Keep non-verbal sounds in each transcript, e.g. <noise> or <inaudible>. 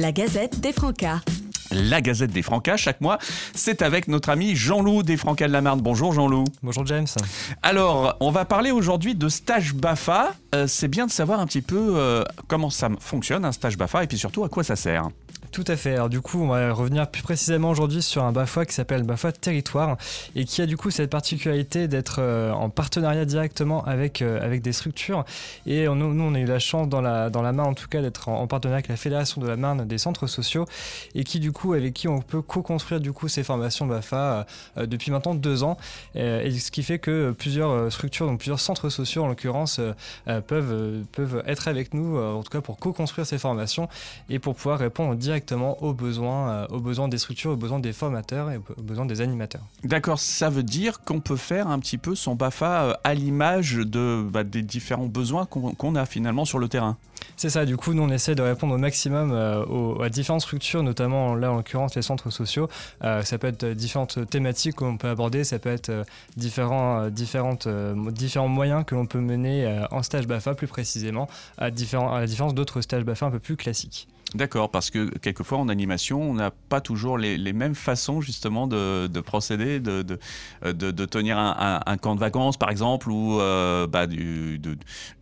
La Gazette des Francas. La Gazette des Francas, chaque mois, c'est avec notre ami Jean-Loup des Francas de la Marne. Bonjour Jean-Loup. Bonjour James. Alors, on va parler aujourd'hui de stage BAFA. Euh, c'est bien de savoir un petit peu euh, comment ça fonctionne, un stage BAFA, et puis surtout à quoi ça sert. Tout à fait. Alors du coup, on va revenir plus précisément aujourd'hui sur un BAFA qui s'appelle BAFA Territoire et qui a du coup cette particularité d'être euh, en partenariat directement avec, euh, avec des structures. Et nous, on a eu la chance dans la, dans la Marne en tout cas d'être en, partenariat avec la Fédération de la Marne des centres sociaux et qui du coup avec qui on peut co-construire du coup ces formations BAFA euh, depuis maintenant deux ans. et ce qui fait que plusieurs structures, donc plusieurs centres sociaux en l'occurrence, peuvent, peuvent être avec nous en tout cas pour co-construire ces formations et pour pouvoir répondre directement directement aux besoins, euh, aux besoins des structures, aux besoins des formateurs et aux besoins des animateurs. D'accord, ça veut dire qu'on peut faire un petit peu son BAFA euh, à l'image de, bah, des différents besoins qu'on a finalement sur le terrain. C'est ça, du coup, nous on essaie de répondre au maximum euh, aux, à différentes structures, notamment là en l'occurrence les centres sociaux. ça peut être différentes thématiques qu'on peut aborder, ça peut être différents, différentes, différents moyens que l'on peut mener en stage BAFA plus précisément, à, différents, à la différence d'autres stages BAFA un peu plus classiques. D'accord, parce que quelquefois en animation, on n'a pas toujours les, mêmes façons justement de, procéder, de, de, tenir un, camp de vacances par exemple, ou euh, bah,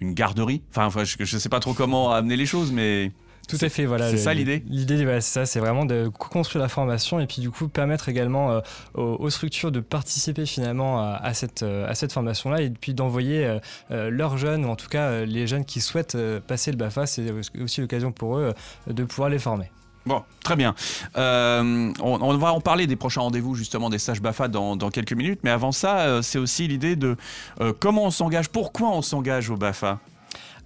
une garderie. Enfin, je ne sais pas trop comment amener les choses, mais... Tout à fait, voilà. C'est ça l'idée L'idée, c'est ça, c'est vraiment de construire la formation et puis du coup permettre également euh, aux, structures de participer finalement à, cette, euh, à cette formation-là et puis d'envoyer euh, leurs jeunes, ou en tout cas les jeunes qui souhaitent passer le BAFA, c'est aussi l'occasion pour eux de pouvoir les former. Bon, très bien. on, va en parler des prochains rendez-vous, justement, des stages BAFA dans, dans quelques minutes. Mais avant ça, c'est aussi l'idée de comment on s'engage, pourquoi on s'engage au BAFA?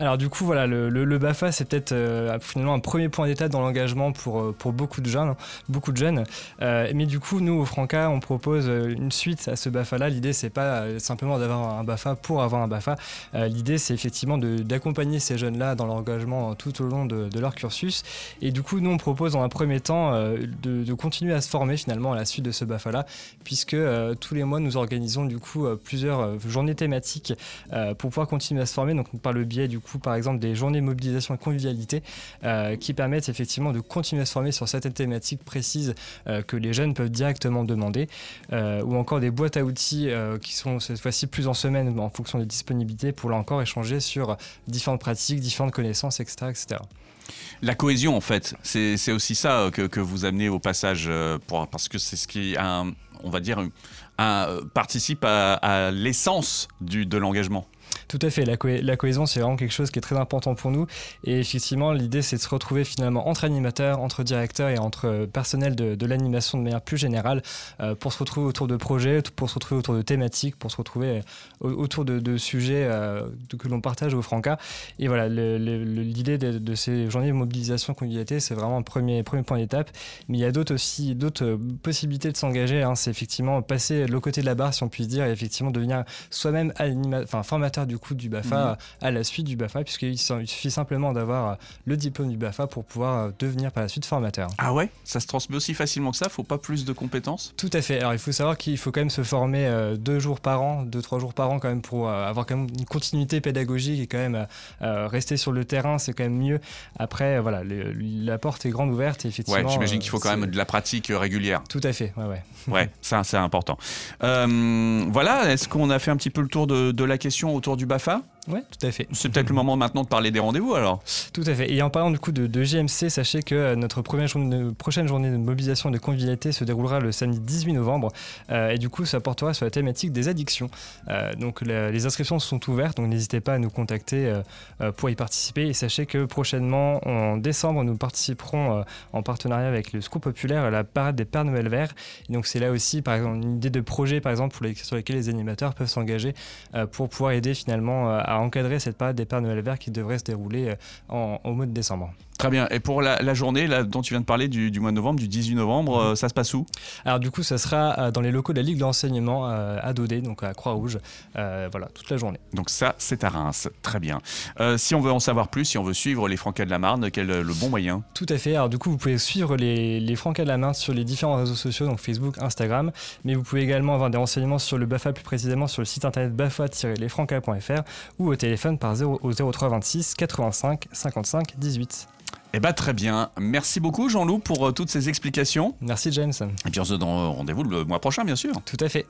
Alors du coup, voilà, le, BAFA, c'est peut-être euh, finalement un premier point d'étape dans l'engagement pour, euh, pour beaucoup de jeunes. Beaucoup de jeunes. Euh, mais du coup, nous, au Franca, on propose une suite à ce BAFA-là. L'idée, c'est pas simplement d'avoir un BAFA pour avoir un BAFA. L'idée, c'est effectivement d'accompagner ces jeunes-là dans l'engagement tout au long de, leur cursus. Et du coup, nous, on propose dans un premier temps de, continuer à se former finalement à la suite de ce BAFA-là, puisque tous les mois, nous organisons du coup plusieurs journées thématiques pour pouvoir continuer à se former. Donc par le biais du coup par exemple des journées mobilisation et convivialité euh, qui permettent effectivement de continuer à se former sur certaines thématiques précises euh, que les jeunes peuvent directement demander, euh, ou encore des boîtes à outils qui sont cette fois-ci plus en semaine en fonction des disponibilités pour là encore échanger sur différentes pratiques, différentes connaissances, etc. etc. La cohésion, en fait, c'est aussi ça que, vous amenez au passage, parce que c'est ce qui, on va dire, participe à l'essence de l'engagement. Tout à fait, la, cohésion c'est vraiment quelque chose qui est très important pour nous et effectivement l'idée c'est de se retrouver finalement entre animateurs, entre directeurs et entre euh, personnel de, l'animation de manière plus générale euh, pour se retrouver autour de projets, pour se retrouver autour de thématiques, pour se retrouver euh, autour de, sujets que l'on partage au Franca. Et voilà, l'idée de, ces journées de mobilisation convivialité c'est vraiment un premier, premier point d'étape, mais il y a d'autres aussi, d'autres possibilités de s'engager, hein. c'est effectivement passer de l'autre côté de la barre si on puisse dire et effectivement devenir soi-même formateur du coup du BAFA mhm. à la suite du BAFA, puisqu'il suffit simplement d'avoir le diplôme du BAFA pour pouvoir euh, devenir par la suite formateur. Ah ouais Ça se transmet aussi facilement que ça Faut pas plus de compétences? Tout à fait. Alors il faut savoir qu'il faut quand même se former euh, deux jours par an, deux, trois jours par an quand même pour euh, avoir quand même une continuité pédagogique et quand même rester sur le terrain, c'est quand même mieux. Après, voilà, la porte est grande ouverte effectivement. Ouais, j'imagine qu'il faut quand même de la pratique régulière. Tout à fait, ouais, ouais. <laughs> ouais, ça c'est important. voilà, est-ce qu'on a fait un petit peu le tour de, de la question autour du BAFA oui, tout à fait. C'est peut-être le moment maintenant de parler des rendez-vous alors. Tout à fait. Et en parlant du coup de, de GMC, sachez que euh, notre première journée prochaine journée de mobilisation et de convivialité se déroulera le samedi 18 novembre. Euh, et du coup, ça portera sur la thématique des addictions. Euh, donc les inscriptions sont ouvertes, donc n'hésitez pas à nous contacter pour y participer. Et sachez que prochainement, en décembre, nous participerons en partenariat avec le Scoop Populaire à la parade des Pères Noël Verts. Et donc c'est là aussi, par exemple, une idée de projet, par exemple, sur lesquels les animateurs peuvent s'engager pour pouvoir aider finalement à encadrer cette période des Pères Noël Verts qui devrait se dérouler euh, au mois de décembre. Très bien. Et pour la, journée là, dont tu viens de parler du, mois de novembre, du 18 novembre, mhm. euh, ça se passe où? Alors du coup, ça sera euh, dans les locaux de la Ligue de l'enseignement à Dodé, donc à Croix-Rouge. voilà, toute la journée. Donc ça, c'est à Reims. Très bien. si on veut en savoir plus, si on veut suivre les Francas de la Marne, quel est le bon moyen? Tout à fait. Alors du coup, vous pouvez suivre les, les Francas de la Marne sur les différents réseaux sociaux, donc Facebook, Instagram. Mais vous pouvez également avoir des renseignements sur le BAFA, plus précisément sur le site internet bafa-lesfrancas.fr ou au téléphone par 0, au 03 26 85 55 18. Eh bien, très bien. Merci beaucoup, Jean-Loup, pour toutes ces explications. Merci, James. Et puis, on se donne rendez-vous le mois prochain, bien sûr. Tout à fait.